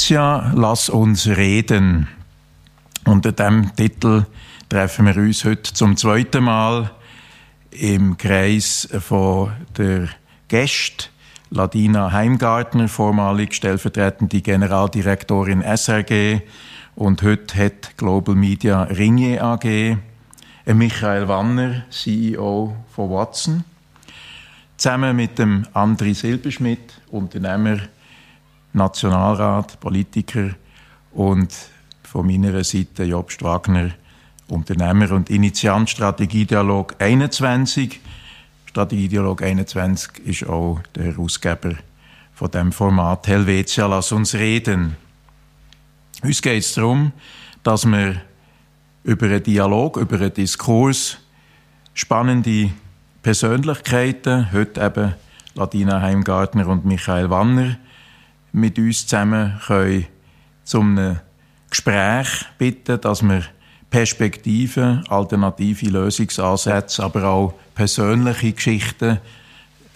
Helvetia, lass uns reden. Unter dem Titel treffen wir uns heute zum zweiten Mal im Kreis von der Gäste. Ladina Heimgartner, vormalig stellvertretende Generaldirektorin SRG und heute hat Global Media Ringier AG, Michael Wanner, CEO von Watson, zusammen mit dem Andri Silberschmidt, Unternehmer, Nationalrat, Politiker und von meiner Seite Jobst Wagner, Unternehmer und Initiant Strategiedialog 21. Strategiedialog 21 ist auch der Herausgeber von dem Format Helvetia, lass uns reden. Uns geht es darum, dass wir über einen Dialog, über einen Diskurs spannende Persönlichkeiten, heute eben Ladina Heimgartner und Michael Wanner, mit uns zusammen können zum Gespräch bitten, dass wir Perspektiven, alternative Lösungsansätze, aber auch persönliche Geschichten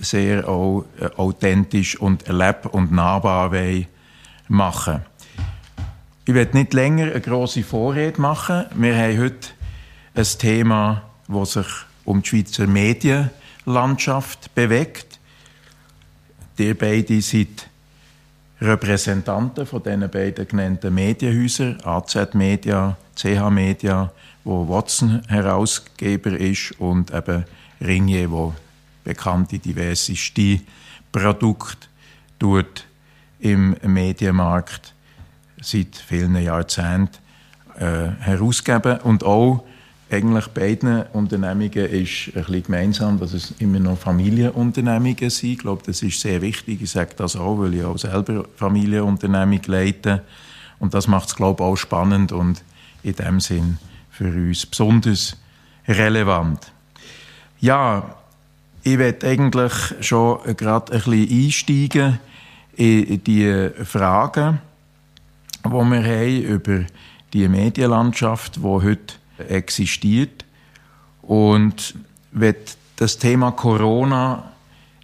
sehr auch äh, authentisch und erleb- und nahbar machen Ich werde nicht länger eine grosse Vorrede machen. Wir haben heute ein Thema, das sich um die Schweizer Medienlandschaft bewegt. Ihr beide seid Repräsentanten von diesen beiden genannten Medienhäusern, AZ Media, CH Media, wo Watson Herausgeber ist und eben Ringier, wo bekannte diverseste Produkte tut im Medienmarkt seit vielen Jahrzehnten äh, herausgeben. Und auch eigentlich beiden Unternehmungen ist ein bisschen gemeinsam, dass es immer noch Familienunternehmungen sind. Ich glaube, das ist sehr wichtig. Ich sage das auch, weil ich auch selber Familienunternehmung leite. Und das macht es, glaube ich, auch spannend und in dem Sinn für uns besonders relevant. Ja, ich werde eigentlich schon gerade ein bisschen einsteigen in die Fragen, die wir haben über die Medienlandschaft, die heute existiert und wird das Thema Corona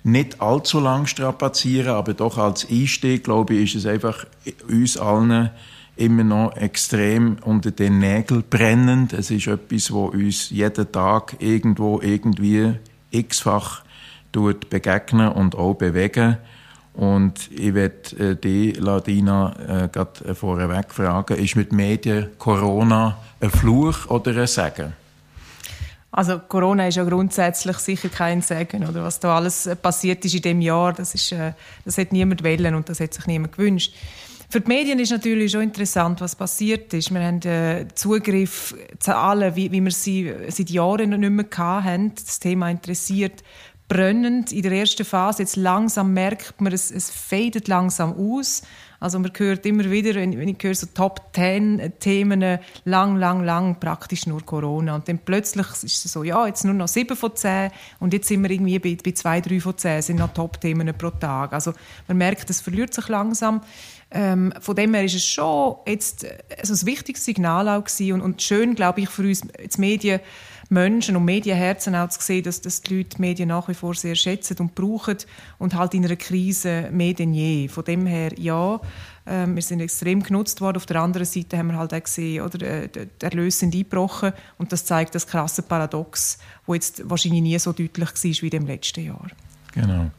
nicht allzu lang strapazieren, aber doch als Einstieg, glaube ich, ist es einfach uns allen immer noch extrem unter den Nägeln brennend. Es ist etwas, wo uns jeden Tag irgendwo irgendwie x-fach begegnen und auch bewegen. Und ich werde äh, die, Ladina, äh, gerade vorweg fragen, ist mit Medien Corona ein Fluch oder ein Segen? Also Corona ist ja grundsätzlich sicher kein Segen, oder was da alles passiert ist in dem Jahr, das ist, äh, das hat niemand wollen und das hat sich niemand gewünscht. Für die Medien ist natürlich schon interessant, was passiert ist. Wir haben äh, Zugriff zu allen, wie, wie wir sie seit Jahren nicht mehr hatten. Das Thema interessiert brennend in der ersten Phase. Jetzt langsam merkt man, es, es fadet langsam aus. Also man hört immer wieder, wenn, wenn ich höre so Top 10 Themen, lang, lang, lang praktisch nur Corona. Und dann plötzlich ist es so, ja, jetzt nur noch 7 von 10 und jetzt sind wir irgendwie bei, bei 2, 3 von 10 sind noch Top-Themen pro Tag. Also man merkt, es verliert sich langsam. Ähm, von dem her ist es schon jetzt also ein wichtiges Signal auch gewesen und, und schön, glaube ich, für uns als Medien, Menschen und Medienherzen auch zu sehen, dass, dass die Leute die Medien nach wie vor sehr schätzen und brauchen und halt in einer Krise mehr denn je. Von dem her, ja, äh, wir sind extrem genutzt worden. Auf der anderen Seite haben wir halt auch gesehen, oder, äh, die Erlöse sind eingebrochen und das zeigt das krasse Paradox, wo jetzt wahrscheinlich nie so deutlich war wie im letzten Jahr. Genau.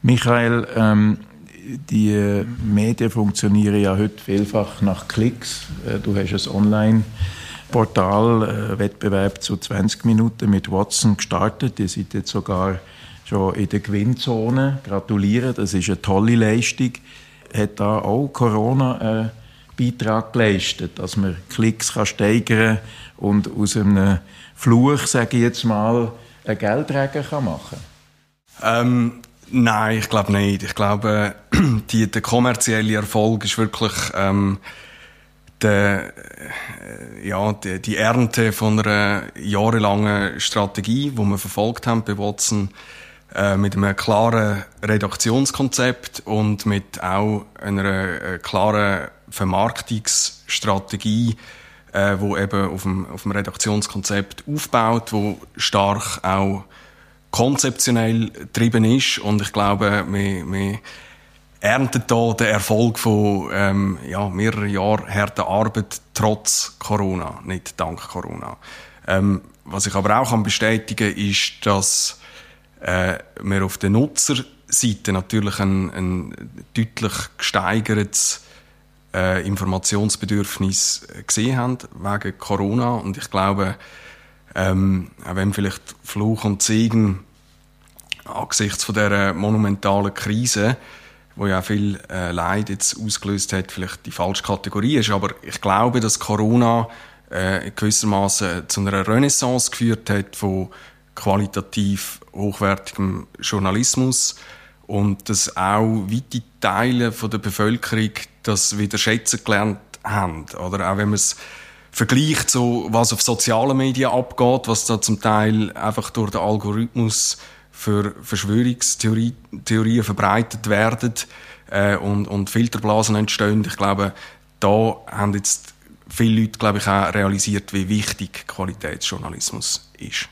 Michael, ähm, die Medien funktionieren ja heute vielfach nach Klicks. Äh, du hast es online Portalwettbewerb äh, zu 20 Minuten mit Watson gestartet. Ihr seid jetzt sogar schon in der Gewinnzone. Gratuliere, das ist eine tolle Leistung. Hat da auch Corona einen Beitrag geleistet, dass man Klicks kann steigern und aus einem Fluch, sage ich jetzt mal, einen Geldträger kann machen ähm, Nein, ich glaube nicht. Ich glaube, die, der kommerzielle Erfolg ist wirklich ähm, der, äh, ja, die, die Ernte von einer jahrelangen Strategie, die wir verfolgt haben bei Watson, äh, mit einem klaren Redaktionskonzept und mit auch einer äh, klaren Vermarktungsstrategie, äh, wo eben auf dem, auf dem Redaktionskonzept aufbaut, wo stark auch konzeptionell getrieben ist. Und ich glaube, wir, wir erntet da den Erfolg von ähm, ja, mehreren Jahren harter Arbeit trotz Corona, nicht dank Corona. Ähm, was ich aber auch kann bestätigen ist, dass äh, wir auf der Nutzerseite natürlich ein, ein deutlich gesteigertes äh, Informationsbedürfnis gesehen haben wegen Corona und ich glaube, ähm, auch wenn vielleicht Fluch und Segen angesichts von der monumentalen Krise, wo ja viel äh, Leid jetzt ausgelöst hat, vielleicht die falsche Kategorie ist, aber ich glaube, dass Corona äh, gewissermaßen zu einer Renaissance geführt hat von qualitativ hochwertigem Journalismus und dass auch weite Teile von der Bevölkerung das wieder schätzen gelernt haben, oder? Auch wenn man es vergleicht, so was auf sozialen Medien abgeht, was da zum Teil einfach durch den Algorithmus für Verschwörungstheorien verbreitet werden äh, und, und Filterblasen entstehen. Ich glaube, da haben jetzt viele Leute, glaube ich, auch realisiert, wie wichtig Qualitätsjournalismus ist.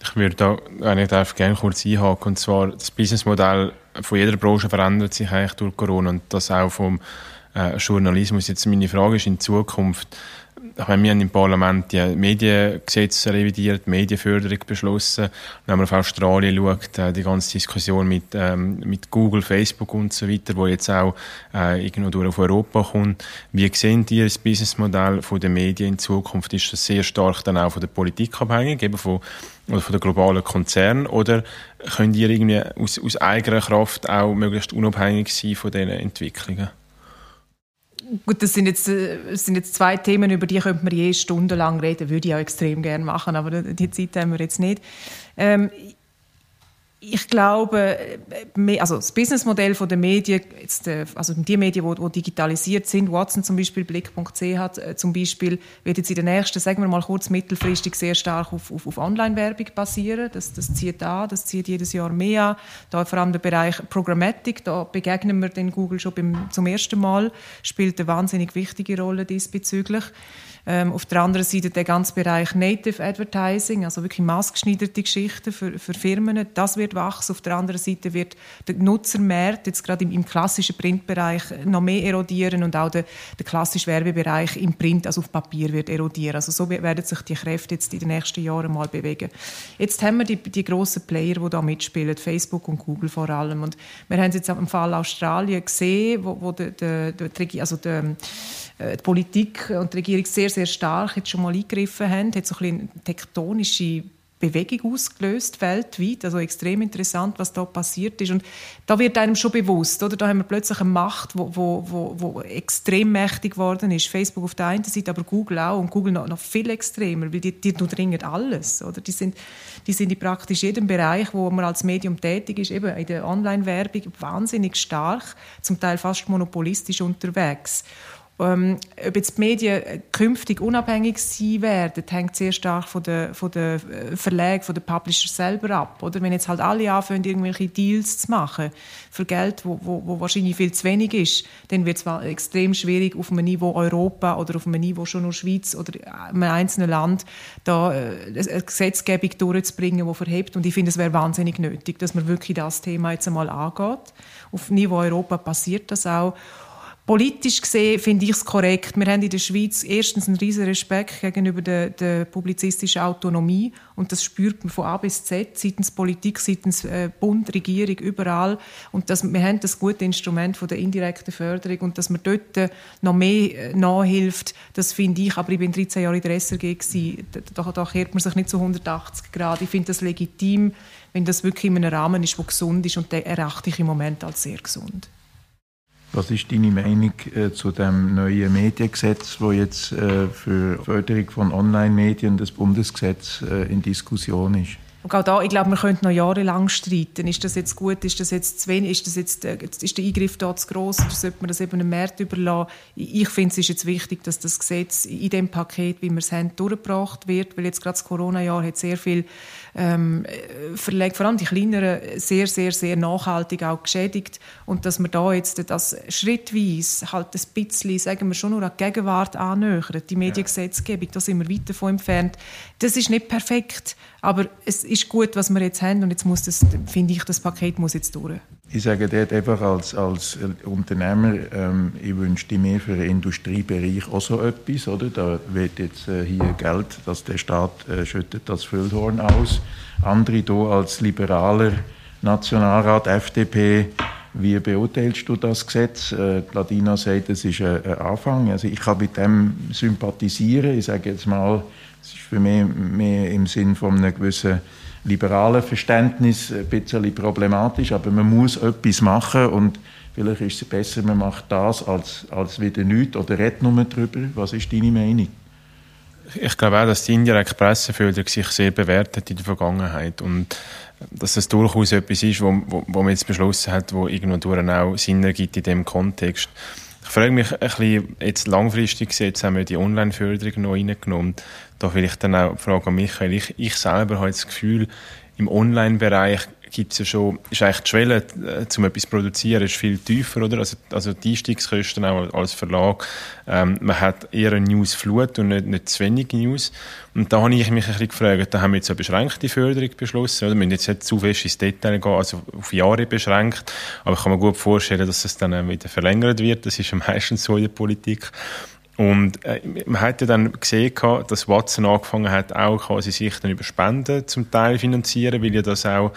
Ich würde da eigentlich gerne kurz einhaken. Und zwar, das Businessmodell von jeder Branche verändert sich eigentlich durch Corona und das auch vom äh, Journalismus. Jetzt meine Frage ist in Zukunft, wir haben im Parlament die Mediengesetze revidiert, die Medienförderung beschlossen. Wenn man auf Australien schaut, äh, die ganze Diskussion mit, ähm, mit Google, Facebook und so weiter, wo jetzt auch äh, irgendwo durch auf Europa kommt. Wie sehen die das Businessmodell der Medien in Zukunft? Ist das sehr stark dann auch von der Politik abhängig, eben von, oder von den globalen Konzernen? Oder könnt ihr irgendwie aus, aus eigener Kraft auch möglichst unabhängig sein von diesen Entwicklungen? Gut, das sind, jetzt, äh, das sind jetzt zwei Themen, über die könnte man je stundenlang reden, würde ich auch extrem gerne machen, aber die Zeit haben wir jetzt nicht. Ähm, ich glaube, also das Businessmodell der Medien, jetzt, äh, also die Medien, die, digitalisiert sind, Watson zum Beispiel, Blick.ch äh, zum Beispiel, wird jetzt in den nächsten, sagen wir mal kurz mittelfristig, sehr stark auf, auf, auf Online-Werbung basieren. Das, das zieht an, das zieht jedes Jahr mehr an. Da vor allem der Bereich Programmatic, da begegnen wir den Google schon beim, zum ersten Mal, spielt eine wahnsinnig wichtige Rolle diesbezüglich. Ähm, auf der anderen Seite der ganze Bereich Native Advertising, also wirklich maßgeschneiderte Geschichten für, für Firmen, das wird wachsen. Auf der anderen Seite wird der Nutzermarkt jetzt gerade im, im klassischen Printbereich noch mehr erodieren und auch der, der klassische Werbebereich im Print, also auf Papier, wird erodieren. Also so werden sich die Kräfte jetzt in den nächsten Jahren mal bewegen. Jetzt haben wir die, die grossen Player, die da mitspielen, Facebook und Google vor allem. Und wir haben es jetzt im Fall Australien gesehen, wo, wo der, der, der, also der äh, die Politik und die Regierung sehr, sehr stark jetzt schon mal eingegriffen haben, hat so ein eine tektonische Bewegung ausgelöst weltweit, also extrem interessant, was da passiert ist und da wird einem schon bewusst, oder? Da haben wir plötzlich eine Macht, wo, wo, wo, wo extrem mächtig geworden ist. Facebook auf der einen Seite, aber Google auch und Google noch, noch viel extremer, weil die, die durchdringen alles, oder? Die sind, die sind in praktisch jedem Bereich, wo man als Medium tätig ist, eben in der Online-Werbung wahnsinnig stark, zum Teil fast monopolistisch unterwegs. Ähm, ob jetzt die Medien künftig unabhängig sein werden, hängt sehr stark von den von der äh, Verlagen, von den Publishers selber ab. Oder? Wenn jetzt halt alle anfangen, irgendwelche Deals zu machen für Geld, wo, wo, wo wahrscheinlich viel zu wenig ist, dann wird es extrem schwierig, auf einem Niveau Europa oder auf einem Niveau schon nur Schweiz oder einem einzelnen Land da äh, eine Gesetzgebung durchzubringen, die verhebt. Und ich finde, es wäre wahnsinnig nötig, dass man wirklich das Thema jetzt einmal angeht. Auf Niveau Europa passiert das auch. Politisch gesehen finde ich es korrekt. Wir haben in der Schweiz erstens einen riesen Respekt gegenüber der, der, publizistischen Autonomie und das spürt man von A bis Z, seitens Politik, seitens äh, Bund, Regierung, überall. Und dass, wir haben das gute Instrument von der indirekten Förderung und dass man dort äh, noch mehr äh, nachhilft, das finde ich, aber ich bin 13 Jahre in der SRG da, da kehrt man sich nicht zu 180 Grad. Ich finde das legitim, wenn das wirklich in einem Rahmen ist, der gesund ist und den erachte ich im Moment als sehr gesund. Was ist deine Meinung äh, zu dem neuen Mediengesetz, wo jetzt äh, für Förderung von Online-Medien das Bundesgesetz äh, in Diskussion ist? Und auch da, ich glaube, wir könnten noch jahrelang streiten. Ist das jetzt gut? Ist das jetzt zu wenig? Ist, das jetzt, äh, ist der Eingriff da zu gross? Oder sollte man das eben einem Markt überlassen? Ich finde, es ist jetzt wichtig, dass das Gesetz in dem Paket, wie wir es haben, durchgebracht wird, weil jetzt gerade das Corona-Jahr hat sehr viel ähm, Verlage, vor allem die kleineren, sehr, sehr, sehr nachhaltig auch geschädigt. Und dass wir da jetzt das schrittweise halt ein bisschen, sagen wir schon nur an die Gegenwart annähern, die Mediengesetzgebung, da sind wir weit davon entfernt. Das ist nicht perfekt, aber es, ist gut, was wir jetzt haben und jetzt muss das, finde ich, das Paket muss jetzt durch. Ich sage dort einfach als, als Unternehmer, ähm, ich wünschte mir für den Industriebereich auch so etwas, oder? Da wird jetzt äh, hier Geld, dass der Staat äh, schüttet das Füllhorn aus. Andere hier als liberaler Nationalrat FDP, wie beurteilst du das Gesetz? Äh, Ladina sagt, es ist ein, ein Anfang. Also ich kann mit dem sympathisieren. Ich sage jetzt mal, es ist für mich mehr im Sinn von einem gewissen liberalen Verständnis ein bisschen problematisch, aber man muss etwas machen und vielleicht ist es besser, man macht das als, als wieder nichts oder redet nur darüber. Was ist deine Meinung? Ich glaube auch, dass die indirekte Presseförderung sich sehr bewährt hat in der Vergangenheit und dass das durchaus etwas ist, wo, wo, wo man jetzt beschlossen hat, wo irgendwo auch Sinn ergibt in dem Kontext. Ich frage mich ein bisschen, jetzt langfristig gesehen, jetzt haben wir die Online-Förderung noch reingenommen. Da vielleicht dann auch die Frage an Michael. Ich, ich selber habe das Gefühl, im Online-Bereich gibt es ja schon, ist eigentlich die Schwelle, äh, um etwas zu produzieren, ist viel tiefer, oder? Also, also die Einstiegskosten auch als Verlag. Ähm, man hat eher eine Newsflut und nicht, nicht zu wenig News. Und da habe ich mich ein bisschen gefragt, da haben wir jetzt eine beschränkte Förderung beschlossen, oder? Wir müssen jetzt nicht zu fest ins Detail gehen, also auf Jahre beschränkt. Aber ich kann mir gut vorstellen, dass es dann wieder verlängert wird. Das ist ja meistens so in der Politik. Und äh, man hat ja dann gesehen, dass Watson angefangen hat, auch quasi sich dann über Spenden zum Teil finanzieren, weil ja das auch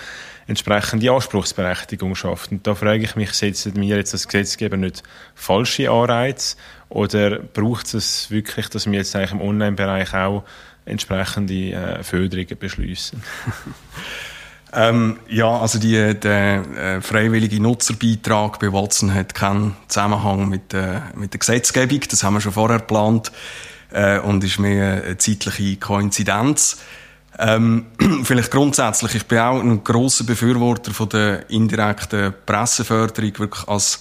entsprechende Anspruchsberechtigung schafft. Und da frage ich mich, setzen wir jetzt als Gesetzgeber nicht falsche Anreize oder braucht es wirklich, dass wir jetzt eigentlich im Online-Bereich auch entsprechende äh, Förderungen beschließen? Ähm, ja, also die, der äh, freiwillige Nutzerbeitrag bei Watson hat keinen Zusammenhang mit, äh, mit der Gesetzgebung. Das haben wir schon vorher geplant äh, und ist mehr eine zeitliche Koinzidenz. Ähm, vielleicht grundsätzlich, ich bin auch ein großer Befürworter von der indirekten Presseförderung, wirklich als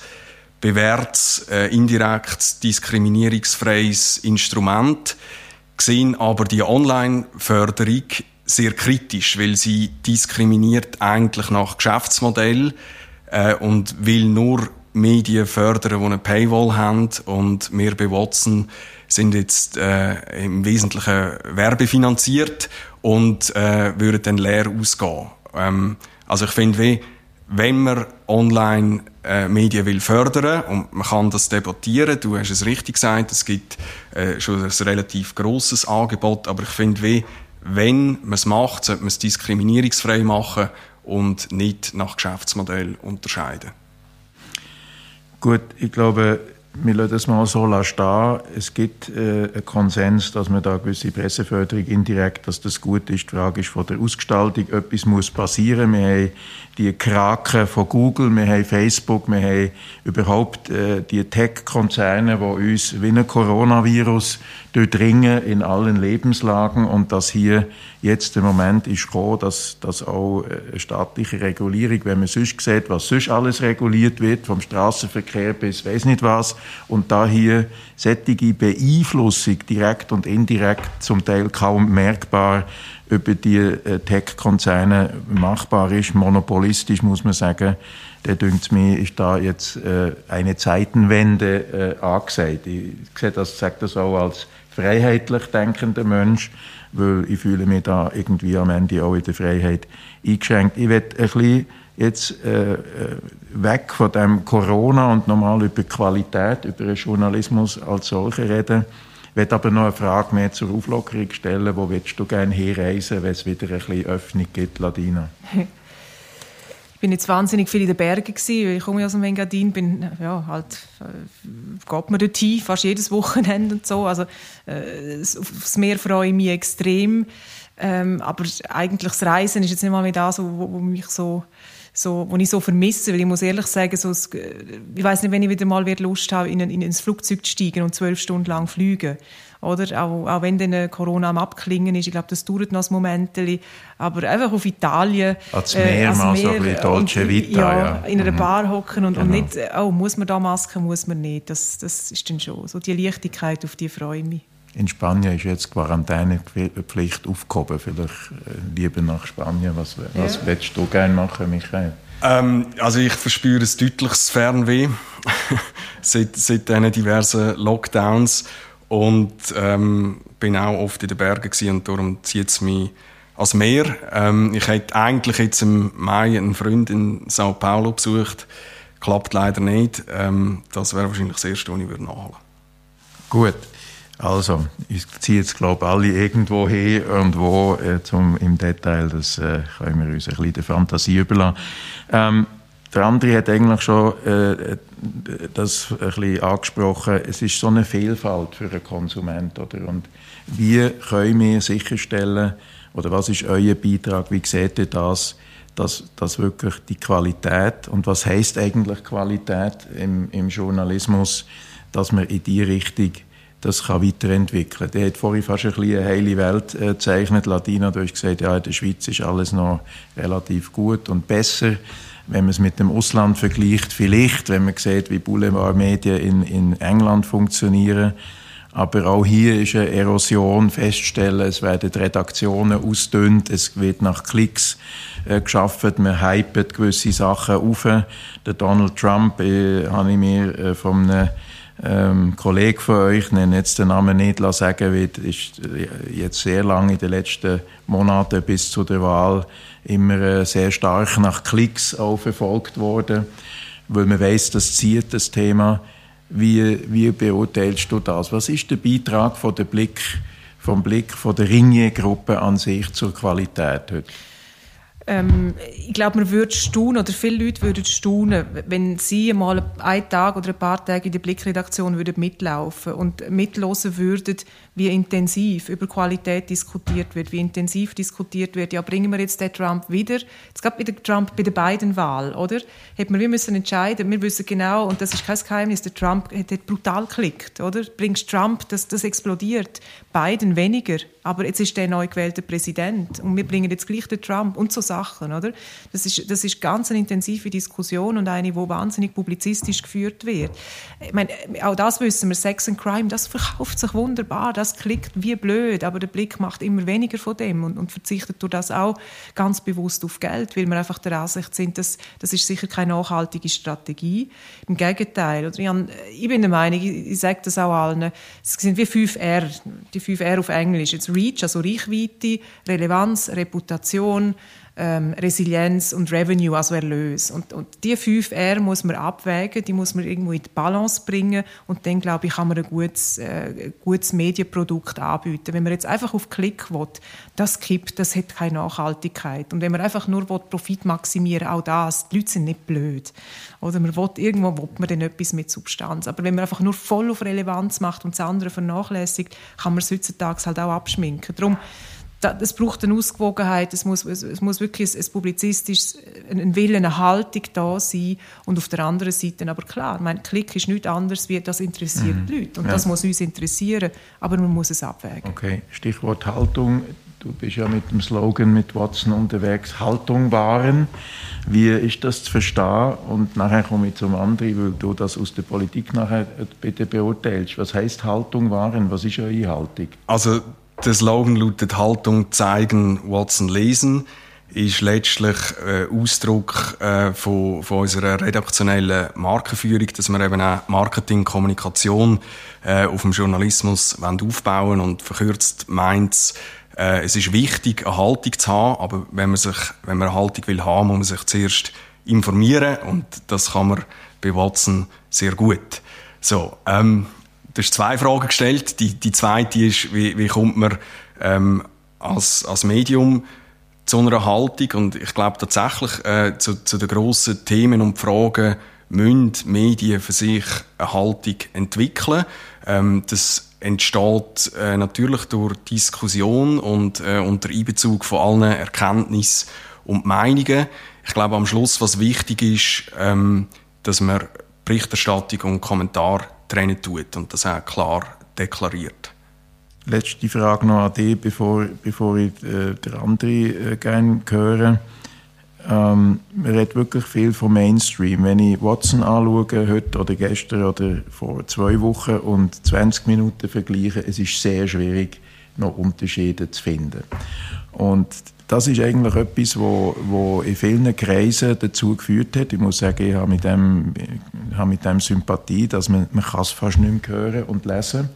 bewährtes, äh, indirekt diskriminierungsfreies Instrument. Gesehen aber die Online-Förderung sehr kritisch, weil sie diskriminiert eigentlich nach Geschäftsmodell äh, und will nur Medien fördern, die eine Paywall haben und wir bei Watson sind jetzt äh, im Wesentlichen werbefinanziert und äh, würden dann leer ausgehen. Ähm, also ich finde, wenn man online äh, Medien will fördern und man kann das debattieren, du hast es richtig gesagt, es gibt äh, schon ein relativ großes Angebot, aber ich finde, wenn man es macht, sollte man es diskriminierungsfrei machen und nicht nach Geschäftsmodell unterscheiden. Gut, ich glaube, wir lassen das mal so stehen. Es gibt äh, einen Konsens, dass man da gewisse Presseförderung indirekt, dass das gut ist. Die Frage ist von der Ausgestaltung. Etwas muss passieren. Wir haben die Kraken von Google, wir haben Facebook, wir haben überhaupt äh, die Tech-Konzerne, die uns wie ein Coronavirus durchdringen in allen Lebenslagen und dass hier jetzt der Moment ist gekommen, dass, dass auch eine staatliche Regulierung, wenn man sonst sieht, was sonst alles reguliert wird, vom Straßenverkehr bis weiß nicht was, und da hier sättige Beeinflussung direkt und indirekt zum Teil kaum merkbar über die äh, Tech-Konzerne machbar ist, monopolistisch muss man sagen, der dünkt mir, ist da jetzt äh, eine Zeitenwende äh, angesagt. Ich sehe das, sage das auch als freiheitlich denkender Mensch, weil ich fühle mich da irgendwie am Ende auch in der Freiheit eingeschränkt. Ich werde ein bisschen jetzt äh, äh, weg von dem Corona und nochmal über Qualität, über den Journalismus als solche reden. Ich werde aber noch eine Frage mehr zur Auflockerung stellen. Wo willst du gerne hinreisen, wenn es wieder ein bisschen Öffnung gibt, Ladina? Bin jetzt wahnsinnig viel in den Bergen gewesen, ich komme aus dem Engadin, bin, ja, halt, äh, geht man dort hin, fast jedes Wochenende und so, also, äh, aufs Meer freue ich mich extrem, ähm, aber eigentlich das Reisen ist jetzt nicht mal mehr das, wo, wo mich so, so, wo ich so vermisse, weil ich muss ehrlich sagen, so, ich weiß nicht, wenn ich wieder mal Lust habe, in ein, in ein Flugzeug zu steigen und zwölf Stunden lang fliegen oder? Auch, auch wenn dann Corona am Abklingen ist, ich glaube, das dauert noch ein Moment, aber einfach auf Italien. Als Meer, äh, als Meer, so ein bisschen Dolce Vita, ja, ja. in einer mhm. Bar hocken und, genau. und nicht, oh, muss man da Maske, muss man nicht. Das, das ist dann schon so. Die Leichtigkeit, auf die freue ich mich. In Spanien ist jetzt Quarantänepflicht aufgehoben. Vielleicht äh, lieber nach Spanien. Was, was ja. willst du gerne machen, Michael? Ähm, also ich verspüre ein deutliches Fernweh seit, seit diesen diversen Lockdowns und ähm, bin auch oft in den Bergen gewesen und darum zieht es mich als mehr. Ähm, ich hätte eigentlich jetzt im Mai einen Freund in Sao Paulo besucht. Klappt leider nicht. Ähm, das wäre wahrscheinlich das Erste, was ich würde nachholen Gut. Also, ich ziehe jetzt, glaube ich, alle irgendwo hin und wo äh, zum, im Detail, das äh, können wir uns ein bisschen der Fantasie überlassen. Ähm, der andere hat eigentlich schon äh, das ein bisschen angesprochen. Es ist so eine Vielfalt für einen Konsument, oder? Und wie können wir sicherstellen, oder was ist euer Beitrag? Wie seht ihr das? Dass, dass wirklich die Qualität und was heißt eigentlich Qualität im, im Journalismus, dass man in die Richtung das kann weiterentwickeln. Der hat vorhin fast ein bisschen eine heile Welt äh, gezeichnet. Latina, du hast gesagt, ja, in der Schweiz ist alles noch relativ gut und besser. Wenn man es mit dem Ausland vergleicht, vielleicht, wenn man sieht, wie Boulevardmedien in, in England funktionieren. Aber auch hier ist eine Erosion feststellen. Es werden Redaktionen ausdünnt, es wird nach Klicks äh, geschafft, man hypet gewisse Sachen auf. Der Donald Trump, äh, habe ich mir äh, von einem ähm, Kollege von euch, nenne jetzt den Namen nicht, sagen wird, ist jetzt sehr lange in den letzten Monaten bis zu der Wahl immer äh, sehr stark nach Klicks auch verfolgt worden, weil man weiß, das zieht das Thema. Wie, wie beurteilst du das? Was ist der Beitrag von der Blick, vom Blick von der Ringier-Gruppe an sich zur Qualität heute? Ähm, ich glaube, man würde staunen, oder viele Leute würden staunen, wenn sie mal einen Tag oder ein paar Tage in der Blickredaktion würden mitlaufen und mitlosen würden, wie intensiv über Qualität diskutiert wird, wie intensiv diskutiert wird. Ja, bringen wir jetzt den Trump wieder? Es gab bei der Trump bei der beiden Wahl, oder? Hätten wir, wir müssen entscheiden. Wir wissen genau, und das ist kein Geheimnis, der Trump hat, hat brutal geklickt, oder? Bringst Trump, das, das explodiert. Biden weniger. Aber jetzt ist der neu gewählte Präsident und wir bringen jetzt gleich den Trump und so Sachen, oder? Das ist, das ist ganz eine intensive Diskussion und eine, die wahnsinnig publizistisch geführt wird. Ich meine, auch das wissen wir, Sex and Crime, das verkauft sich wunderbar, das klickt wie blöd, aber der Blick macht immer weniger von dem und, und verzichtet durch das auch ganz bewusst auf Geld, weil wir einfach der Ansicht sind, dass, das ist sicher keine nachhaltige Strategie. Im Gegenteil, oder? Ich, ich bin der Meinung, ich, ich sage das auch allen, es sind wie 5R, die 5R auf Englisch. Jetzt Reach, also Reichweite, Relevanz, Reputation, ähm, Resilienz und Revenue, also Erlös. Und, und die fünf R muss man abwägen, die muss man irgendwo in die Balance bringen und dann, glaube ich, kann man ein gutes, äh, gutes Medienprodukt anbieten. Wenn man jetzt einfach auf Klick will, das kippt, das hat keine Nachhaltigkeit. Und wenn man einfach nur will, Profit maximieren auch das, die Leute sind nicht blöd. Oder man will, irgendwo will man dann etwas mit Substanz. Aber wenn man einfach nur voll auf Relevanz macht und das andere vernachlässigt, kann man es heutzutage halt auch abschminken. Darum, es braucht eine Ausgewogenheit, es muss, es muss wirklich ein, ein publizistisches, ein Willen, eine Haltung da sein und auf der anderen Seite, aber klar, mein Klick ist nichts anderes, wie das interessiert mhm. die Leute und ja. das muss uns interessieren, aber man muss es abwägen. Okay, Stichwort Haltung, du bist ja mit dem Slogan mit Watson unterwegs, Haltung wahren, wie ist das zu verstehen und nachher komme ich zum anderen, weil du das aus der Politik nachher bitte beurteilst, was heißt Haltung wahren, was ist eure Haltung? Also der Slogan lautet Haltung zeigen, Watson lesen ist letztlich äh, Ausdruck äh, von, von unserer redaktionellen Markenführung, dass wir eben auch Marketing, Kommunikation äh, auf dem Journalismus aufbauen und verkürzt meint äh, es ist wichtig, eine Haltung zu haben, aber wenn man, sich, wenn man eine Haltung will haben, muss man sich zuerst informieren und das kann man bei Watson sehr gut. So, ähm, Du hast zwei Fragen gestellt. Die, die zweite ist, wie, wie kommt man ähm, als, als Medium zu einer Haltung? Und ich glaube tatsächlich, äh, zu, zu den grossen Themen und Fragen müssen Medien für sich eine Haltung entwickeln. Ähm, das entsteht äh, natürlich durch Diskussion und äh, unter Einbezug von allen Erkenntnissen und Meinungen. Ich glaube am Schluss, was wichtig ist, ähm, dass man Berichterstattung und Kommentar trennen tut und das auch klar deklariert. Letzte Frage noch an dich, bevor, bevor ich äh, der andere äh, gerne höre. Ähm, man redet wirklich viel vom Mainstream. Wenn ich Watson anschaue, heute oder gestern oder vor zwei Wochen und 20 Minuten vergleiche, es ist sehr schwierig, noch Unterschiede zu finden. Und das ist eigentlich etwas, wo, wo in vielen Kreisen dazu geführt hat. Ich muss sagen, ich habe mit dem, habe mit dem Sympathie, dass man, man kann es fast nicht mehr hören und lesen.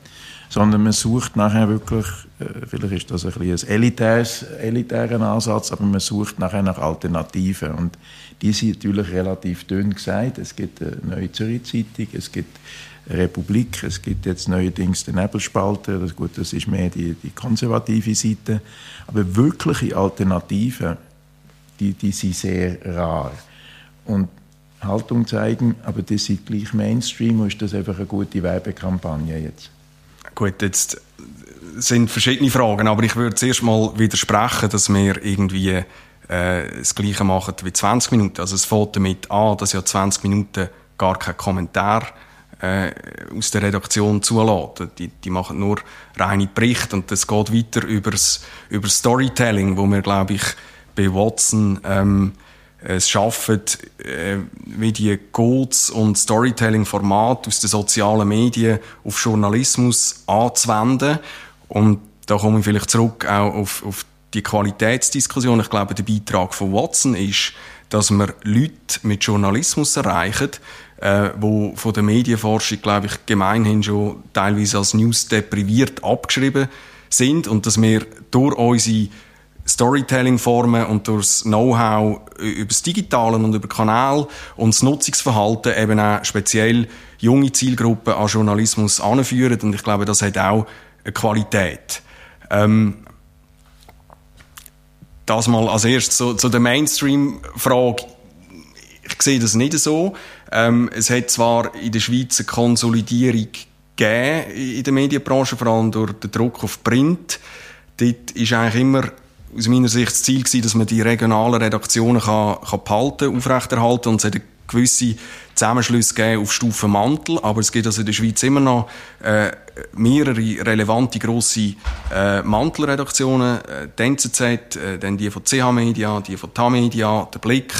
Sondern man sucht nachher wirklich, äh, vielleicht ist das ein ein elitäres, elitären Ansatz, aber man sucht nachher nach Alternativen und die sind natürlich relativ dünn gesagt. Es gibt eine neue Zürich Zeitung, es gibt eine Republik, es gibt jetzt neuerdings den Nebelspalter, das, gut, das ist mehr die, die konservative Seite, aber wirkliche Alternativen, die, die sind sehr rar. Und Haltung zeigen, aber das ist gleich Mainstream und ist das einfach eine gute Werbekampagne jetzt? Gut, jetzt sind verschiedene Fragen, aber ich würde zuerst mal widersprechen, dass wir irgendwie äh, das Gleiche machen wie 20 Minuten. Also es fängt damit an, dass ja 20 Minuten gar kein Kommentar äh, aus der Redaktion zulassen. Die, die machen nur reine Berichte und das geht weiter übers, über Storytelling, wo wir, glaube ich, bei Watson ähm, es schaffen, äh, wie die Codes und Storytelling-Formate aus den sozialen Medien auf Journalismus anzuwenden. Und da komme ich vielleicht zurück auch auf, auf die Qualitätsdiskussion. Ich glaube, der Beitrag von Watson ist, dass wir Leute mit Journalismus erreichen, äh, wo von der Medienforschung, glaube ich, gemeinhin schon teilweise als News depriviert abgeschrieben sind und dass wir durch unsere Storytelling-Formen und durch das Know-how über das Digitale und über Kanal und das Nutzungsverhalten eben auch speziell junge Zielgruppen an Journalismus anführen. Und ich glaube, das hat auch eine Qualität. Ähm, das mal als erstes zu, zu der Mainstream-Frage. Ich sehe das nicht so. Ähm, es hat zwar in der Schweiz eine Konsolidierung gegeben in der Medienbranche, vor allem durch den Druck auf Print. Dort ist eigentlich immer aus meiner Sicht das Ziel gewesen, dass man die regionalen Redaktionen kann, kann behalten, aufrechterhalten und es hat gewisse Zusammenschlüsse gegeben auf Stufe Mantel, aber es gibt also in der Schweiz immer noch äh, mehrere relevante grosse äh, Mantelredaktionen, äh, die NZZ, äh, dann die von CH Media, die von TA Media, der Blick,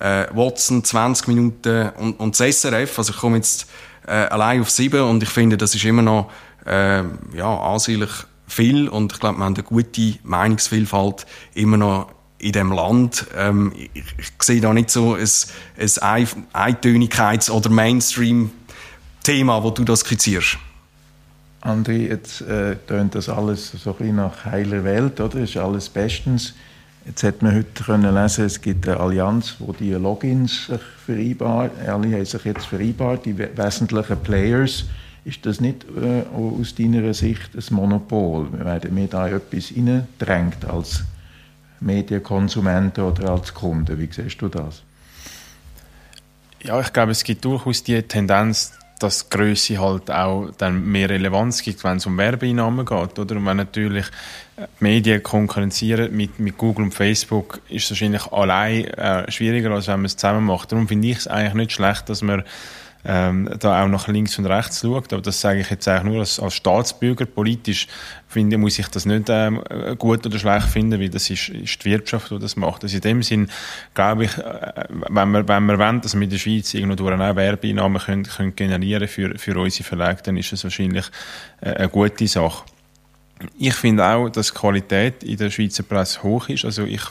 äh, Watson, 20 Minuten und, und das SRF, also ich komme jetzt äh, allein auf sieben und ich finde, das ist immer noch äh, ja, ansehnlich viel und ich glaube, wir haben eine gute Meinungsvielfalt immer noch in dem Land. Ähm, ich, ich, sehe da nicht so ein, ein Eintönigkeits- oder Mainstream-Thema, wo du das skizzierst. André, jetzt äh, tönt das alles so ein bisschen nach heiler Welt, oder? Ist alles bestens. Jetzt hat man heute können lesen, es gibt eine Allianz, wo die Logins sich vereinbaren. Alle haben sich jetzt vereinbart, die wesentlichen Players ist das nicht äh, aus deiner Sicht ein Monopol? Werden wir da etwas reindrängt als Medienkonsumenten oder als Kunden? Wie siehst du das? Ja, ich glaube, es gibt durchaus die Tendenz, dass die Grösse halt auch dann mehr Relevanz gibt, wenn es um Werbeeinnahmen geht. Oder? Und wenn natürlich äh, Medien konkurrenzieren mit, mit Google und Facebook, ist es wahrscheinlich allein äh, schwieriger, als wenn man es zusammen macht. Darum finde ich es eigentlich nicht schlecht, dass man ähm, da auch nach links und rechts schaut. Aber das sage ich jetzt eigentlich nur als, als Staatsbürger. Politisch finde, muss ich das nicht ähm, gut oder schlecht finden, weil das ist, ist die Wirtschaft, die das macht. Also in dem Sinn glaube ich, äh, wenn wir, wenn wir wollen, dass wir in der Schweiz irgendwo durch auch Werbeeinnahmen können, können generieren für, für unsere Verlage, dann ist das wahrscheinlich äh, eine gute Sache. Ich finde auch, dass die Qualität in der Schweizer Presse hoch ist. Also ich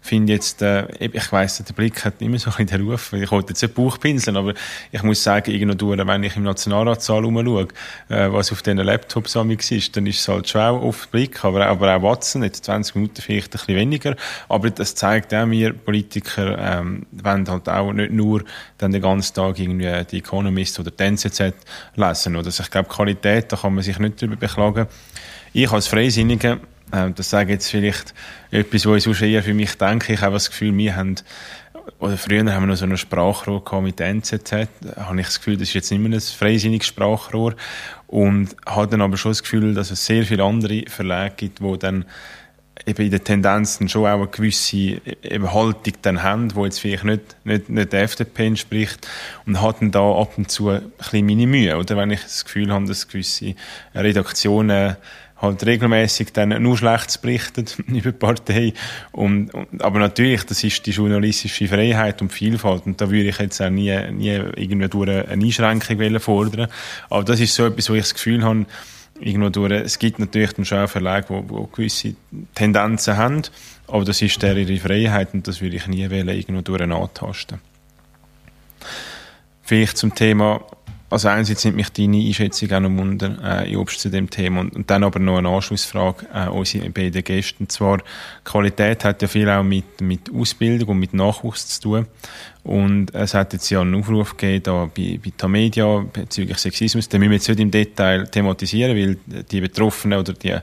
finde jetzt, äh, ich weiss, der Blick hat immer so ein den Ruf, ich wollte jetzt nicht Bauchpinseln, aber ich muss sagen, irgendwo wenn ich im Nationalratssaal rumschaue, äh, was auf diesen Laptops ist, dann ist es halt schwer auf den Blick, aber, aber auch Watson, jetzt 20 Minuten vielleicht ein bisschen weniger, aber das zeigt auch mir, Politiker ähm, wollen halt auch nicht nur dann den ganzen Tag irgendwie die Economist oder die NZZ lesen, oder also ich glaube, Qualität, da kann man sich nicht drüber beklagen. Ich als Freisinniger das sage jetzt vielleicht etwas, was ich sonst eher für mich denke. Ich habe das Gefühl, wir haben, oder früher haben wir noch so ein Sprachrohr gehabt mit NZZ. Da habe ich das Gefühl, das ist jetzt nicht mehr ein freisinniges Sprachrohr. Und habe dann aber schon das Gefühl, dass es sehr viele andere Verlage gibt, die dann eben in den Tendenzen schon auch eine gewisse eben Haltung dann haben, die jetzt vielleicht nicht, nicht, nicht der FDP entspricht und hatten da ab und zu ein bisschen meine Mühe, oder wenn ich das Gefühl habe, dass gewisse Redaktionen halt regelmäßig dann nur Schlechtes berichtet über die Partei. Und, und, aber natürlich, das ist die journalistische Freiheit und Vielfalt. Und da würde ich jetzt auch nie, nie irgendwie durch eine Einschränkung fordern. Aber das ist so etwas, wo ich das Gefühl habe, irgendwo durch, es gibt natürlich dann schon Verlage, die, gewisse Tendenzen haben, aber das ist der ihre Freiheit und das würde ich nie wählen, irgendwo durch antasten. Vielleicht zum Thema also einerseits nimmt mich deine Einschätzung auch noch wunder, äh, Jobst, zu dem Thema. Und, und dann aber noch eine Anschlussfrage äh, unsere beiden Gäste. Und zwar, Qualität hat ja viel auch mit, mit Ausbildung und mit Nachwuchs zu tun. Und es hat jetzt ja einen Aufruf gegeben da bei, bei Tamedia bezüglich Sexismus. Den müssen wir jetzt nicht im Detail thematisieren, weil die Betroffenen oder die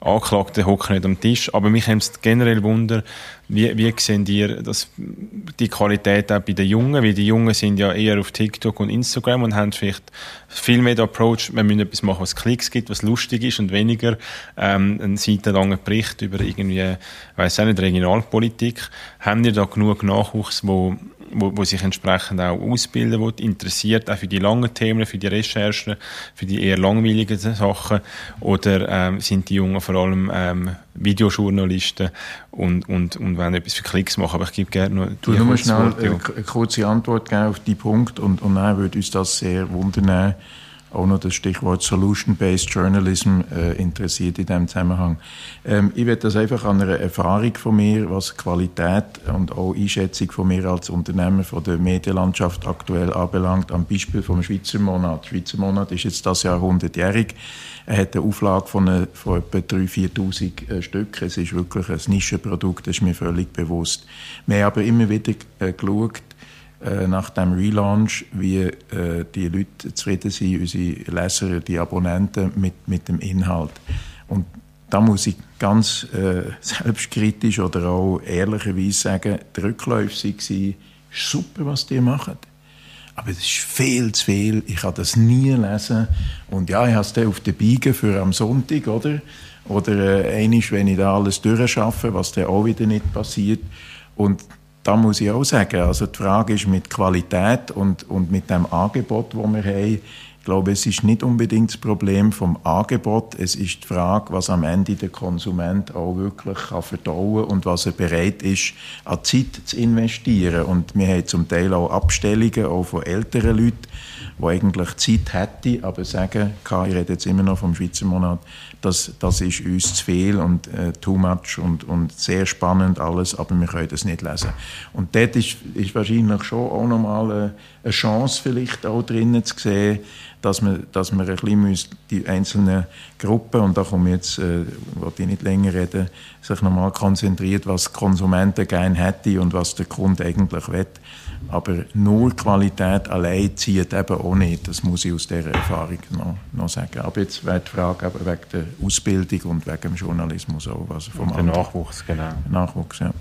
Anklagten hocken nicht am Tisch. Aber mich nimmt generell Wunder, wie, wie sehen ihr das, die Qualität auch bei den Jungen? Weil die Jungen sind ja eher auf TikTok und Instagram und haben vielleicht viel mehr den Approach, wir müssen etwas machen, was Klicks gibt, was lustig ist und weniger ähm, einen seitenlangen Bericht über irgendwie, weiß auch nicht, Regionalpolitik. Haben ihr da genug Nachwuchs, wo wo, wo sich entsprechend auch ausbilden will, interessiert, auch für die langen Themen, für die Recherchen, für die eher langweiligen Sachen? Oder ähm, sind die Jungen vor allem ähm, Videojournalisten und, und, und wollen etwas für Klicks machen? Aber ich gebe gerne noch du nur schnell eine, eine kurze Antwort geben auf die Punkt und, und dann würde uns das sehr wundern auch noch das Stichwort Solution-Based Journalism äh, interessiert in diesem Zusammenhang. Ähm, ich werde das einfach an einer Erfahrung von mir, was Qualität und auch Einschätzung von mir als Unternehmer von der Medienlandschaft aktuell anbelangt, am Beispiel vom Schweizer Monat. Der Schweizer Monat ist jetzt das Jahr 100-jährig. Er hat eine Auflage von, eine, von etwa 3'000, 4'000 äh, Stück. Es ist wirklich ein Nischenprodukt, das ist mir völlig bewusst. Wir haben aber immer wieder äh, geschaut, äh, nach dem Relaunch, wie äh, die Leute zufrieden sind, unsere Leser, die Abonnenten mit, mit dem Inhalt. Und da muss ich ganz äh, selbstkritisch oder auch ehrlicherweise sagen, die Rückläufe waren super, was die machen. Aber es ist viel zu viel. Ich kann das nie lesen. Und ja, ich habe es auf der Biege für am Sonntag, oder? Oder äh, einmal, wenn ich da alles durchschaffe, was dann auch wieder nicht passiert. Und da muss ich auch sagen, also die Frage ist mit Qualität und, und mit dem Angebot, das wir haben, ich glaube, es ist nicht unbedingt das Problem vom Angebot, es ist die Frage, was am Ende der Konsument auch wirklich kann verdauen und was er bereit ist, an Zeit zu investieren. Und wir haben zum Teil auch Abstellungen, auch von älteren Leuten, die eigentlich Zeit hätten, aber sagen, ich rede jetzt immer noch vom Schweizer Monat, das, das ist uns zu viel und äh, too much und, und sehr spannend alles, aber wir können das nicht lesen. Und dort ist, ist wahrscheinlich schon auch nochmal eine, eine Chance vielleicht auch drinnen zu sehen, dass man, dass man ein bisschen die einzelnen Gruppen, und da komme ich jetzt, äh, ich nicht länger reden, sich nochmal konzentriert, was Konsumenten gerne hätten und was der Kunde eigentlich will. Aber nur Qualität allein zieht eben auch nicht. Das muss ich aus dieser Erfahrung noch, noch sagen. Aber jetzt wäre die Frage aber wegen der Ausbildung und wegen dem Journalismus auch. Also vom der Nachwuchs, genau. Nachwuchs, ja.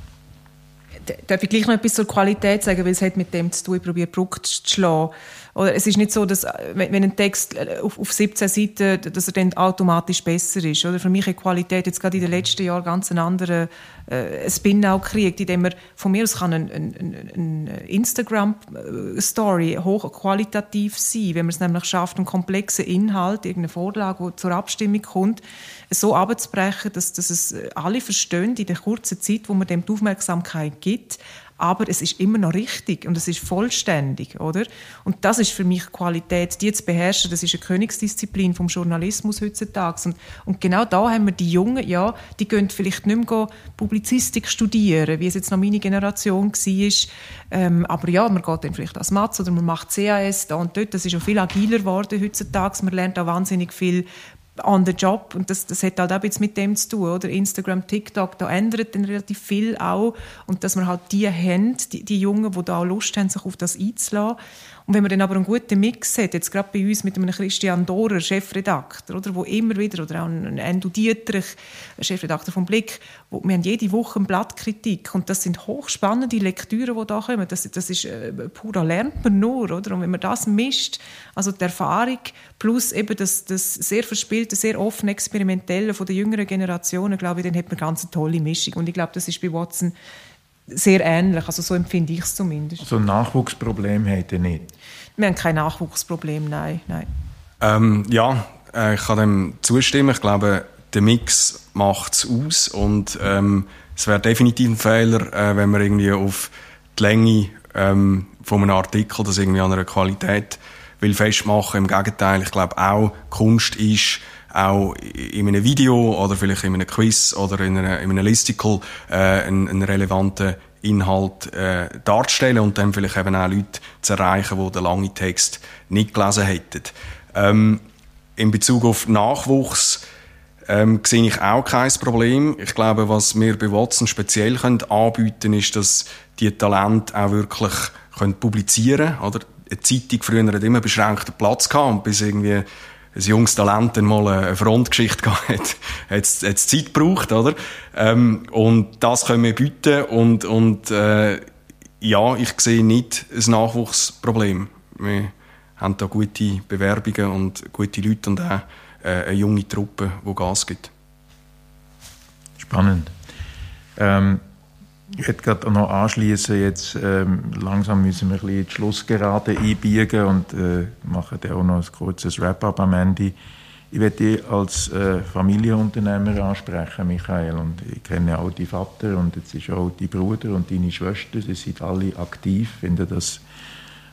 Darf ich gleich noch etwas zur Qualität sagen, weil es hat mit dem zu tun, ich probiere Brücke zu schlagen. Oder es ist nicht so, dass wenn ein Text äh, auf, auf 17 Seiten, dass er dann automatisch besser ist. Oder für mich hat Qualität jetzt gerade in den letzten Jahren ganz einen anderen äh, Spin auch gekriegt, indem man von mir aus kann eine ein, ein Instagram-Story hochqualitativ sein, wenn man es nämlich schafft, einen komplexen Inhalt, irgendeine Vorlage, die zur Abstimmung kommt, so abzubrechen, dass, dass es alle verstehen in der kurzen Zeit, wo man dem die Aufmerksamkeit gibt, aber es ist immer noch richtig und es ist vollständig, oder? Und das ist für mich Qualität, die zu beherrschen, das ist eine Königsdisziplin vom Journalismus heutzutage. Und, und genau da haben wir die Jungen, ja, die gehen vielleicht nicht mehr Publizistik studieren, wie es jetzt noch meine Generation war, ähm, aber ja, man geht dann vielleicht als Matz oder man macht CAS da und dort, das ist auch viel agiler geworden heutzutage, man lernt auch wahnsinnig viel on the job und das, das hat halt auch jetzt mit dem zu tun, oder? Instagram, TikTok, da ändert dann relativ viel auch und dass man halt die haben, die, die Jungen, die da auch Lust haben, sich auf das einzulassen und wenn man dann aber einen guten Mix hat, jetzt gerade bei uns mit einem Christian Dorer, Chefredakteur, oder, wo immer wieder, oder auch ein Endo Dietrich, Chefredakteur vom Blick, wo, wir haben jede Woche eine Blattkritik und das sind hochspannende Lektüren, die da kommen. Das, das ist äh, pur, lernt man nur, oder? Und wenn man das mischt, also die Erfahrung plus eben das, das sehr verspielte, sehr offen experimentelle von der jüngeren Generationen, glaube ich, dann hat man ganz eine tolle Mischung. Und ich glaube, das ist bei Watson sehr ähnlich. Also so empfinde ich es zumindest. Also ein Nachwuchsproblem hat er nicht? Wir haben kein Nachwuchsproblem, nein. nein. Ähm, ja, äh, ich kann dem zustimmen. Ich glaube, der Mix macht es aus und ähm, es wäre definitiv ein Fehler, äh, wenn man irgendwie auf die Länge ähm, von einem Artikel das irgendwie an einer Qualität will festmachen. Im Gegenteil, ich glaube auch, Kunst ist auch in einem Video oder vielleicht in einem Quiz oder in, einer, in einem Listicle äh, einen, einen relevanten Inhalt äh, darzustellen und dann vielleicht eben auch Leute zu erreichen, die den langen Text nicht gelesen hätten. Ähm, in Bezug auf Nachwuchs ähm, sehe ich auch kein Problem. Ich glaube, was wir bei Watson speziell können anbieten ist, dass die Talente auch wirklich können publizieren können. Eine Zeitung früher hat immer beschränkten Platz gehabt und bis irgendwie ein junges Talent dann mal eine Frontgeschichte gehabt hat, hat es Zeit gebraucht, oder? Ähm, und das können wir bieten und, und äh, ja, ich sehe nicht ein Nachwuchsproblem. Wir haben da gute Bewerbungen und gute Leute und auch äh, eine junge Truppe, die Gas gibt. Spannend. Ähm, ich hätte gerade noch anschließen, jetzt ähm, langsam müssen wir ein bisschen die Schlussgerade einbiegen und äh, machen dann auch noch ein kurzes Wrap-up am Ende. Ich werde dich als äh, Familienunternehmer ansprechen, Michael, und ich kenne auch die Vater und jetzt ist auch die Bruder und deine Schwester, sie sind alle aktiv, finde das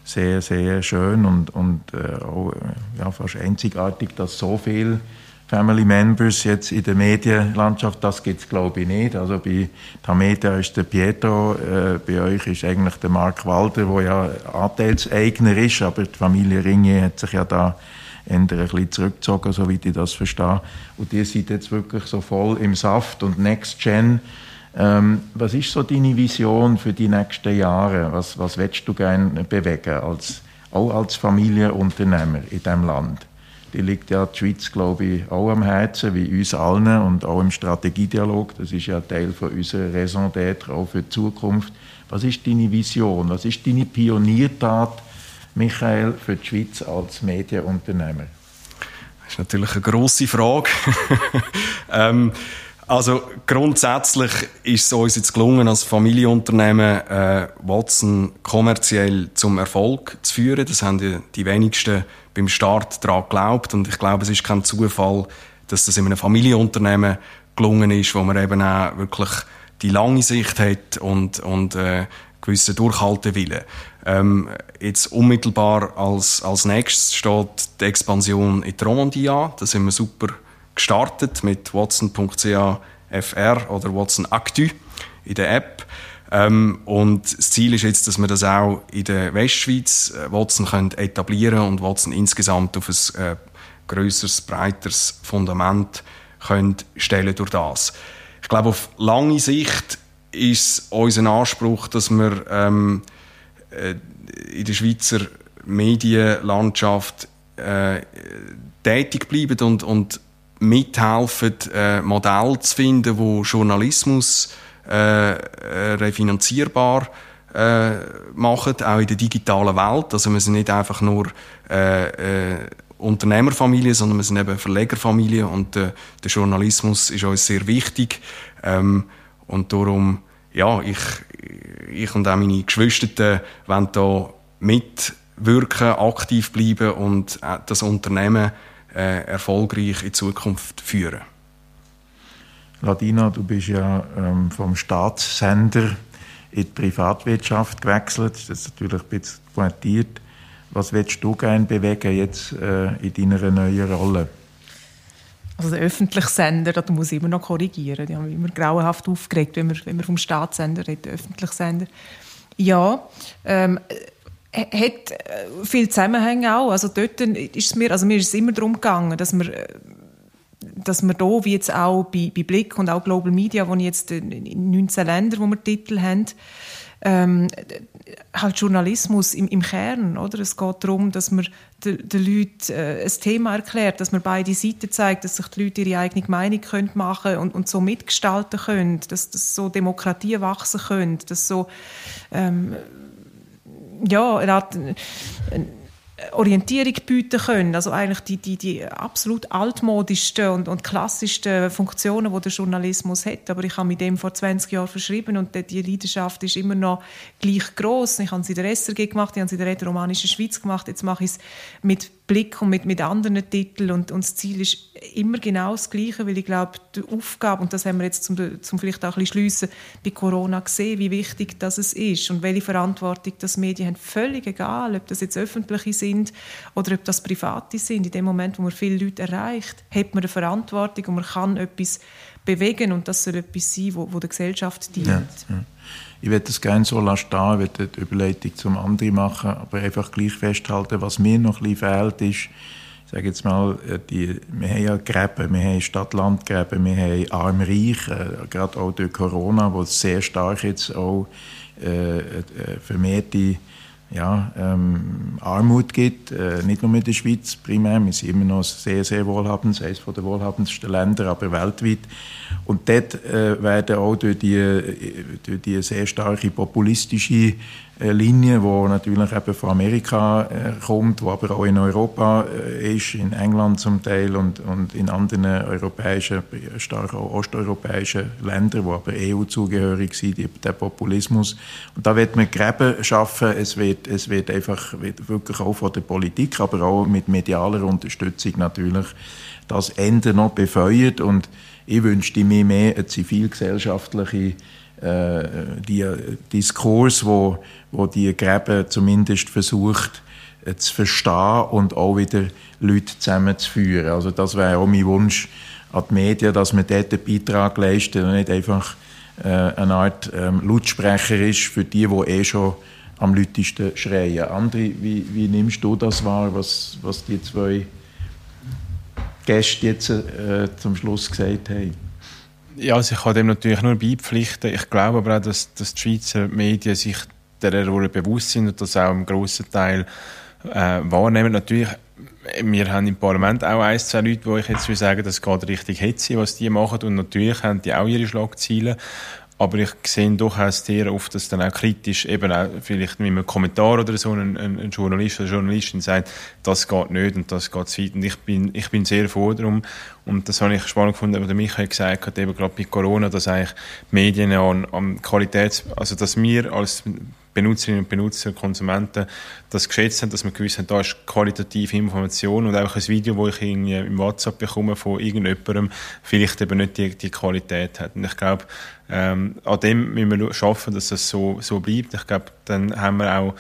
sehr, sehr schön und, und äh, auch ja, fast einzigartig, dass so viel Family Members jetzt in der Medienlandschaft, das gibt es glaube ich nicht. Also bei Tamedia ist der Pietro, äh, bei euch ist eigentlich der Mark Walder, der ja Anteilseigner ist, aber die Familie Ringe hat sich ja da eher ein bisschen zurückgezogen, soweit ich das verstehe. Und ihr seid jetzt wirklich so voll im Saft und Next Gen. Ähm, was ist so deine Vision für die nächsten Jahre? Was, was willst du gerne bewegen, als, auch als Familienunternehmer in diesem Land? Die liegt ja die Schweiz, glaube ich, auch am Herzen, wie uns allen und auch im Strategiedialog. Das ist ja Teil von unserer Raison d'être, auch für die Zukunft. Was ist deine Vision? Was ist deine Pioniertat, Michael, für die Schweiz als Medienunternehmer? Das ist natürlich eine grosse Frage. ähm, also grundsätzlich ist es uns jetzt gelungen, als Familienunternehmen äh, Watson kommerziell zum Erfolg zu führen. Das haben die, die wenigsten beim Start daran geglaubt. Und ich glaube, es ist kein Zufall, dass das in einem Familienunternehmen gelungen ist, wo man eben auch wirklich die lange Sicht hat und, und äh, gewissen Durchhaltewillen. Ähm, jetzt unmittelbar als, als nächstes steht die Expansion in die Romandie an. Da sind wir super gestartet mit watson.ch FR oder Watson Actu in der App. Ähm, und das Ziel ist jetzt, dass wir das auch in der Westschweiz äh, Watson können etablieren und Watson insgesamt auf ein äh, grösseres, breiteres Fundament können stellen durch das. Ich glaube, auf lange Sicht ist unser Anspruch, dass wir ähm, äh, in der Schweizer Medienlandschaft äh, tätig bleiben und, und mithelfen, äh, Modelle zu finden, wo Journalismus äh, äh, refinanzierbar äh, machen, auch in der digitalen Welt. Also wir sind nicht einfach nur äh, äh, Unternehmerfamilie, sondern wir sind eben Verlegerfamilie und äh, der Journalismus ist uns sehr wichtig. Ähm, und darum, ja, ich, ich und auch meine Geschwister wollen da mitwirken, aktiv bleiben und äh, das Unternehmen äh, erfolgreich in Zukunft führen. Ladina, du bist ja ähm, vom Staatssender in die Privatwirtschaft gewechselt. Das ist natürlich ein bisschen pointiert. Was willst du gerne bewegen jetzt äh, in deiner neuen Rolle? Also der öffentliche Sender, da muss ich immer noch korrigieren. Die haben mich immer grauenhaft aufgeregt, wenn man, wenn man vom Staatssender redet, der öffentliche Sender. Ja, ähm, hat äh, viel Zusammenhänge auch. Also dort ist es mir, also mir ist es immer darum gegangen, dass äh, dass wir hier, wie jetzt auch bei, bei Blick und auch Global Media, wo jetzt in 19 Ländern, wo wir Titel haben, ähm, halt Journalismus im, im Kern, oder? Es geht darum, dass man den, den Leuten äh, ein Thema erklärt, dass man beide Seiten zeigt, dass sich die Leute ihre eigene Meinung können machen und, und so mitgestalten können, dass, dass so Demokratie wachsen können, dass so ähm, ja, er hat, äh, Orientierung bieten können. Also eigentlich die, die, die absolut altmodischsten und, und klassischsten Funktionen, die der Journalismus hat. Aber ich habe mit dem vor 20 Jahren verschrieben und die Leidenschaft ist immer noch gleich groß. Ich habe sie in der SRG gemacht, ich habe sie in der Rätoromanischen Schweiz gemacht. Jetzt mache ich es mit Blick und mit, mit anderen Titeln und, und das Ziel ist immer genau das Gleiche, weil ich glaube, die Aufgabe, und das haben wir jetzt zum, zum vielleicht auch ein bisschen bei Corona gesehen, wie wichtig das ist und welche Verantwortung das Medien haben, völlig egal, ob das jetzt öffentliche sind oder ob das private sind. In dem Moment, wo man viele Leute erreicht, hat man eine Verantwortung und man kann etwas bewegen und das soll etwas sein, wo, wo der Gesellschaft dient. Ja, ja. Ich würde das gerne so lassen ich würde die Überleitung zum anderen machen, aber einfach gleich festhalten, was mir noch ein bisschen fehlt, ist, ich sage jetzt mal, äh, die, wir haben ja Gräben, wir haben Stadt-Land-Gräben, wir haben Arm-Reich, äh, gerade auch durch Corona, wo es sehr stark jetzt auch äh, äh vermehrte ja, ähm, Armut gibt, äh, nicht nur in der Schweiz primär, wir sind immer noch sehr, sehr wohlhabend, eines der wohlhabendsten Länder, aber weltweit. Und dort äh, werden auch durch die, durch die sehr starke populistische äh, Linie, die natürlich eben von Amerika äh, kommt, die aber auch in Europa äh, ist, in England zum Teil und, und in anderen europäischen, stark auch osteuropäischen Ländern, die aber EU-zugehörig sind, der Populismus. Und da wird man Gräben schaffen. Es wird, es wird einfach wird wirklich auch von der Politik, aber auch mit medialer Unterstützung natürlich das Ende noch befeuert und ich wünschte mir mehr eine zivilgesellschaftliche äh, die Diskurs, wo, wo die Gräben zumindest versucht äh, zu verstehen und auch wieder Leute zusammenzuführen. Also das wäre auch mein Wunsch an die Medien, dass man dort einen Beitrag leistet und nicht einfach äh, eine Art ähm, Lautsprecher ist für die, die eh schon am lautesten schreien. André, wie, wie nimmst du das wahr, was, was die zwei Gäste jetzt äh, zum Schluss gesagt haben? Ja, also ich kann dem natürlich nur beipflichten. Ich glaube aber auch, dass, dass die Schweizer Medien sich dieser Rolle bewusst sind und das auch im grossen Teil äh, wahrnehmen. Natürlich, wir haben im Parlament auch ein, zwei Leute, wo ich jetzt will sagen, das geht richtig Hetze, was die machen und natürlich haben die auch ihre Schlagziele. Aber ich sehe durchaus sehr oft, dass dann auch kritisch, eben auch vielleicht mit einem Kommentar oder so, ein, ein Journalist oder Journalistin sagt, das geht nicht und das geht zu weit. Und ich bin, ich bin sehr froh darum. Und das habe ich spannend gefunden, was der Michael gesagt hat, eben gerade bei Corona, dass eigentlich Medien an, an Qualitäts, also dass wir als Benutzerinnen und Benutzer, Konsumenten das geschätzt haben, dass man gewusst hat, da ist qualitative Information und auch ein Video, das ich irgendwie im WhatsApp bekomme von irgendjemandem, vielleicht eben nicht die, die Qualität hat. Und ich glaube, ähm, an dem müssen wir schaffen, dass das so, so bleibt. Ich glaube, dann haben wir auch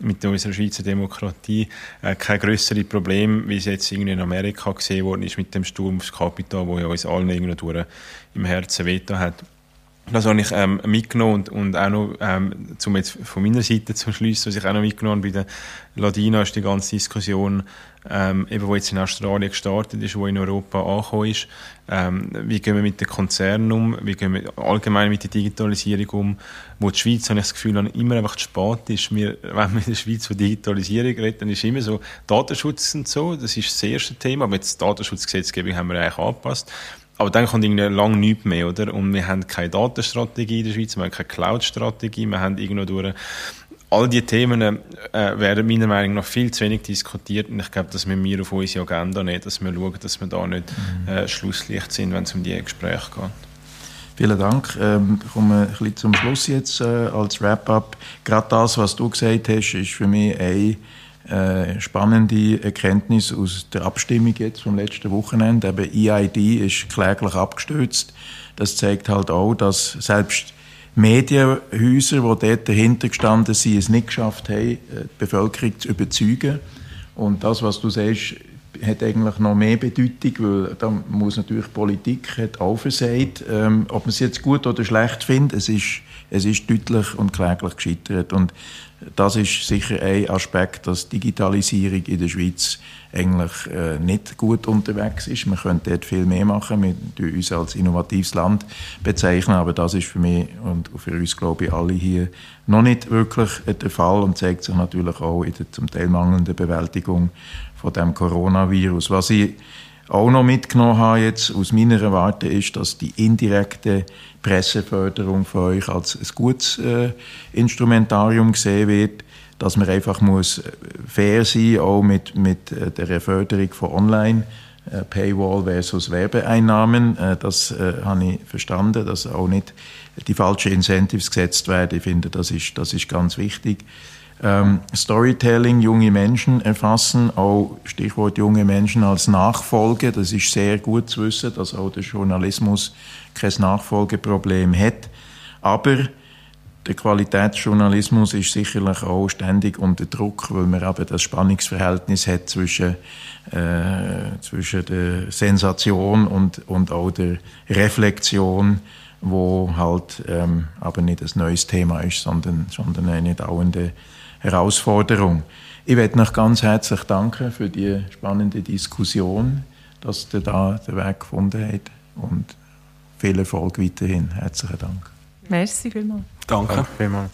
mit unserer Schweizer Demokratie äh, kein größere Problem, wie es jetzt irgendwie in Amerika gesehen worden ist mit dem Sturm aufs Kapitol, wo ja uns allen irgendwie im Herzen veto hat. Das habe ich ähm, mitgenommen und, und auch noch, ähm, zum jetzt von meiner Seite zum Schluss, was ich auch noch mitgenommen habe, bei der Ladina ist die ganze Diskussion, ähm, eben wo jetzt in Australien gestartet ist, wo in Europa angekommen ist, ähm, wie gehen wir mit den Konzernen um, wie gehen wir allgemein mit der Digitalisierung um, wo die Schweiz, habe ich das Gefühl, immer einfach zu spät ist. Wir, wenn wir in der Schweiz von Digitalisierung reden, dann ist immer so Datenschutz und so, das ist das erste Thema, aber jetzt die Datenschutzgesetzgebung haben wir eigentlich angepasst. Aber dann kommt irgendwie lang nichts mehr, oder? Und wir haben keine Datenstrategie in der Schweiz, wir haben keine Cloud-Strategie, wir haben irgendwo durch all diese Themen äh, werden meiner Meinung nach viel zu wenig diskutiert und ich glaube, dass wir mir auf unsere Agenda nehmen, dass wir schauen, dass wir da nicht mhm. äh, Schlusslicht sind, wenn es um diese Gespräche geht. Vielen Dank. Ähm, kommen wir ein bisschen zum Schluss jetzt äh, als Wrap-up. Gerade das, was du gesagt hast, ist für mich eine äh, spannende Erkenntnis aus der Abstimmung jetzt vom letzten Wochenende. Eben EID ist kläglich abgestürzt. Das zeigt halt auch, dass selbst Medienhäuser, die dort dahinter gestanden sind, es nicht geschafft haben, die Bevölkerung zu überzeugen. Und das, was du sagst, hat eigentlich noch mehr Bedeutung, weil da muss natürlich Politik hat auch versagt. Ähm, ob man es jetzt gut oder schlecht findet, es ist, es ist deutlich und kläglich gescheitert. Und das ist sicher ein Aspekt, dass Digitalisierung in der Schweiz eigentlich äh, nicht gut unterwegs ist. Man könnte dort viel mehr machen. Wir uns als innovatives Land bezeichnen, aber das ist für mich und für uns, glaube ich, alle hier noch nicht wirklich der Fall und zeigt sich natürlich auch in der zum Teil mangelnden Bewältigung von dem Coronavirus. Was ich auch noch mitgenommen habe jetzt aus meiner Warte ist, dass die indirekte Presseförderung für euch als ein gutes äh, Instrumentarium gesehen wird, dass man einfach muss äh, fair sein, auch mit, mit äh, der Förderung von Online. Äh, Paywall versus Werbeeinnahmen, das äh, habe ich verstanden, dass auch nicht die falschen Incentives gesetzt werden. Ich finde, das ist, das ist ganz wichtig. Ähm, Storytelling, junge Menschen erfassen, auch Stichwort junge Menschen als Nachfolge. Das ist sehr gut zu wissen, dass auch der Journalismus kein Nachfolgeproblem hat. Aber der Qualitätsjournalismus ist sicherlich auch ständig unter Druck, weil man eben das Spannungsverhältnis hat zwischen, äh, zwischen der Sensation und, und auch der Reflexion wo halt ähm, aber nicht ein neues Thema ist, sondern, sondern eine dauernde Herausforderung. Ich möchte noch ganz herzlich danken für die spannende Diskussion, dass ihr da den Weg gefunden habt und viel Erfolg weiterhin. Herzlichen Dank. Merci vielmals. Danke, Danke vielmals.